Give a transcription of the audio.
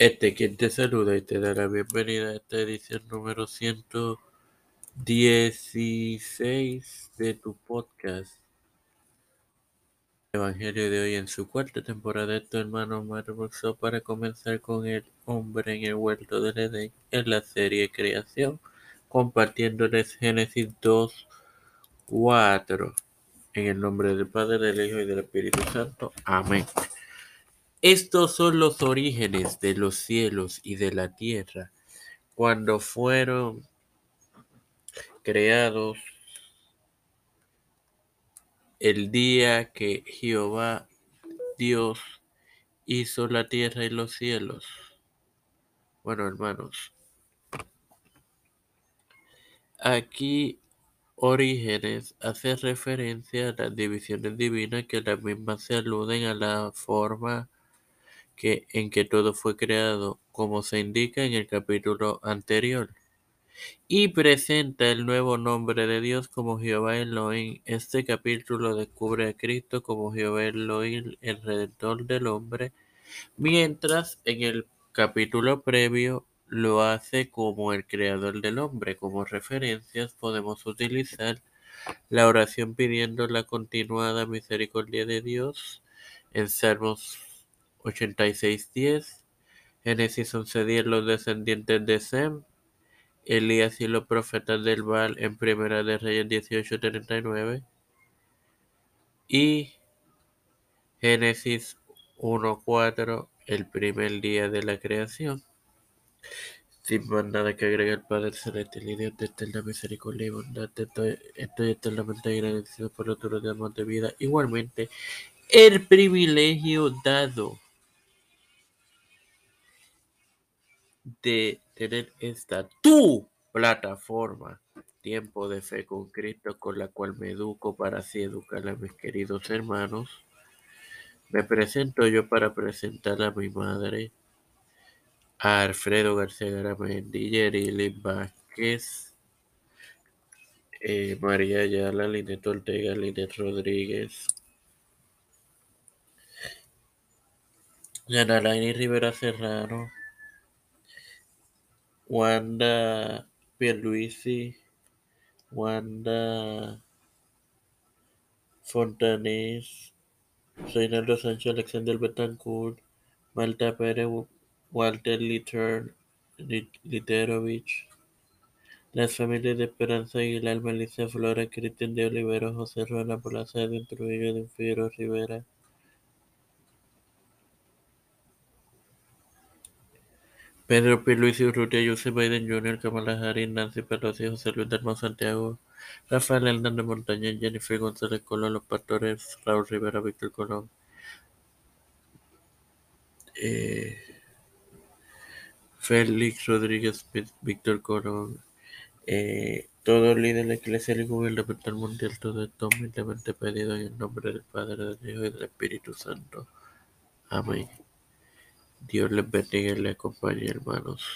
Este quien te saluda y te da la bienvenida a esta edición número 116 de tu podcast. Evangelio de hoy en su cuarta temporada de tu hermano Marvel para comenzar con el hombre en el huerto del Edén en la serie Creación, compartiéndoles Génesis 2, 4. En el nombre del Padre, del Hijo y del Espíritu Santo. Amén. Estos son los orígenes de los cielos y de la tierra, cuando fueron creados el día que Jehová Dios hizo la tierra y los cielos. Bueno, hermanos, aquí Orígenes hace referencia a las divisiones divinas que las mismas se aluden a la forma en que todo fue creado, como se indica en el capítulo anterior, y presenta el nuevo nombre de Dios como Jehová Elohim. Este capítulo descubre a Cristo como Jehová Elohim, el Redentor del hombre, mientras en el capítulo previo lo hace como el Creador del hombre. Como referencias podemos utilizar la oración pidiendo la continuada misericordia de Dios en Salmos 86.10, Génesis 11.10, los descendientes de Sem, Elías y los profetas del Baal en Primera de Reyes 18.39 y Génesis 1.4, el primer día de la creación. Sin más nada que agregar, Padre Celestial y Dios de eterna misericordia y bondad, estoy, estoy eternamente agradecido por otro día de vida. Igualmente, el privilegio dado de tener esta tu plataforma, Tiempo de Fe con Cristo, con la cual me educo para así educar a mis queridos hermanos. Me presento yo para presentar a mi madre, a Alfredo García Garamendi, Yerili Vázquez, eh, María Ayala, Linet Ortega, Linet Rodríguez, Yanalaini Rivera Serrano, Wanda Pierluisi, Wanda Fontanés, Reinaldo Sánchez, Alexander Betancourt, Malta Pérez, Walter Litter, Literovich, las familias de Esperanza Aguilar, Melissa Flora, Cristian de Olivero, José Ruana Plaza, de Trujillo, de Figueroa Rivera, Pedro P. Luis Urrutia, Joseph Biden Jr., Kamala Harris, Nancy Pelosi, José Luis del Santiago, Rafael Hernández Montaña, Jennifer González Colón, Los Pastores, Raúl Rivera, Víctor Colón, eh, Félix Rodríguez, Víctor Colón, eh, todo líder de la Iglesia y Gubernamental Mundial, todo esto humildemente pedido en el nombre del Padre, del Hijo y del Espíritu Santo. Amén. Dios les bendiga y les acompañe, hermanos.